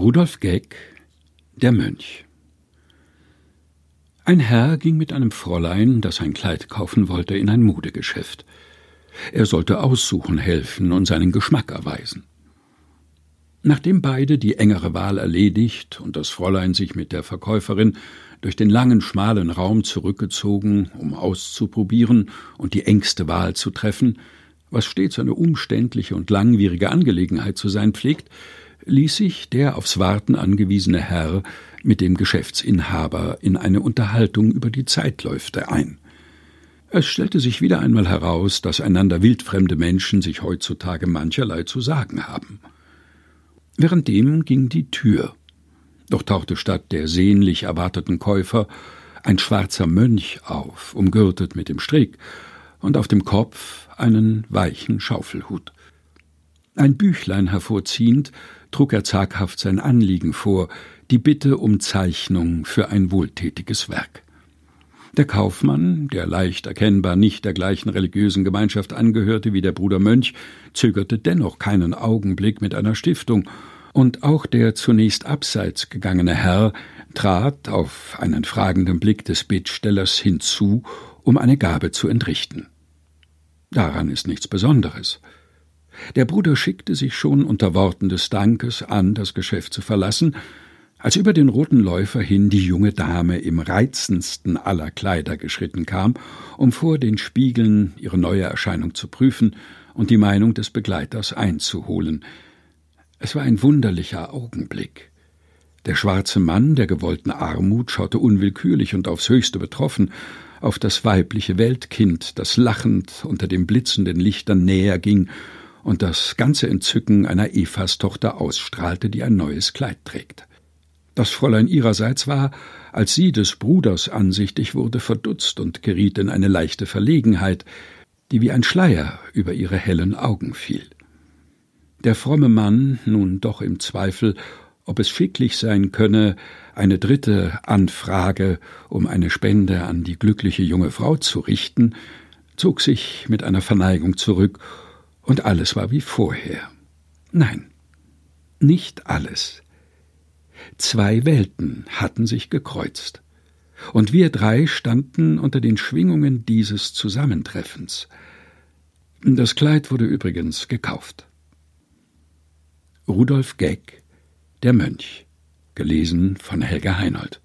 Rudolf Geck, der Mönch. Ein Herr ging mit einem Fräulein, das ein Kleid kaufen wollte, in ein Modegeschäft. Er sollte aussuchen helfen und seinen Geschmack erweisen. Nachdem beide die engere Wahl erledigt und das Fräulein sich mit der Verkäuferin durch den langen, schmalen Raum zurückgezogen, um auszuprobieren und die engste Wahl zu treffen, was stets eine umständliche und langwierige Angelegenheit zu sein pflegt, ließ sich der aufs Warten angewiesene Herr mit dem Geschäftsinhaber in eine Unterhaltung über die Zeitläufte ein. Es stellte sich wieder einmal heraus, dass einander wildfremde Menschen sich heutzutage mancherlei zu sagen haben. Währenddem ging die Tür. Doch tauchte statt der sehnlich erwarteten Käufer ein schwarzer Mönch auf, umgürtet mit dem Strick, und auf dem Kopf einen weichen Schaufelhut. Ein Büchlein hervorziehend, trug er zaghaft sein Anliegen vor, die Bitte um Zeichnung für ein wohltätiges Werk. Der Kaufmann, der leicht erkennbar nicht der gleichen religiösen Gemeinschaft angehörte wie der Bruder Mönch, zögerte dennoch keinen Augenblick mit einer Stiftung, und auch der zunächst abseits gegangene Herr trat auf einen fragenden Blick des Bittstellers hinzu, um eine Gabe zu entrichten. Daran ist nichts Besonderes. Der Bruder schickte sich schon unter Worten des Dankes an, das Geschäft zu verlassen, als über den roten Läufer hin die junge Dame im reizendsten aller Kleider geschritten kam, um vor den Spiegeln ihre neue Erscheinung zu prüfen und die Meinung des Begleiters einzuholen. Es war ein wunderlicher Augenblick. Der schwarze Mann der gewollten Armut schaute unwillkürlich und aufs höchste betroffen auf das weibliche Weltkind, das lachend unter den blitzenden Lichtern näher ging und das ganze Entzücken einer Evas Tochter ausstrahlte, die ein neues Kleid trägt. Das Fräulein ihrerseits war, als sie des Bruders ansichtig wurde, verdutzt und geriet in eine leichte Verlegenheit, die wie ein Schleier über ihre hellen Augen fiel. Der fromme Mann, nun doch im Zweifel, ob es schicklich sein könne, eine dritte Anfrage um eine Spende an die glückliche junge Frau zu richten, zog sich mit einer Verneigung zurück, und alles war wie vorher. Nein, nicht alles. Zwei Welten hatten sich gekreuzt, und wir drei standen unter den Schwingungen dieses Zusammentreffens. Das Kleid wurde übrigens gekauft. Rudolf Geck, der Mönch, gelesen von Helga Heinold.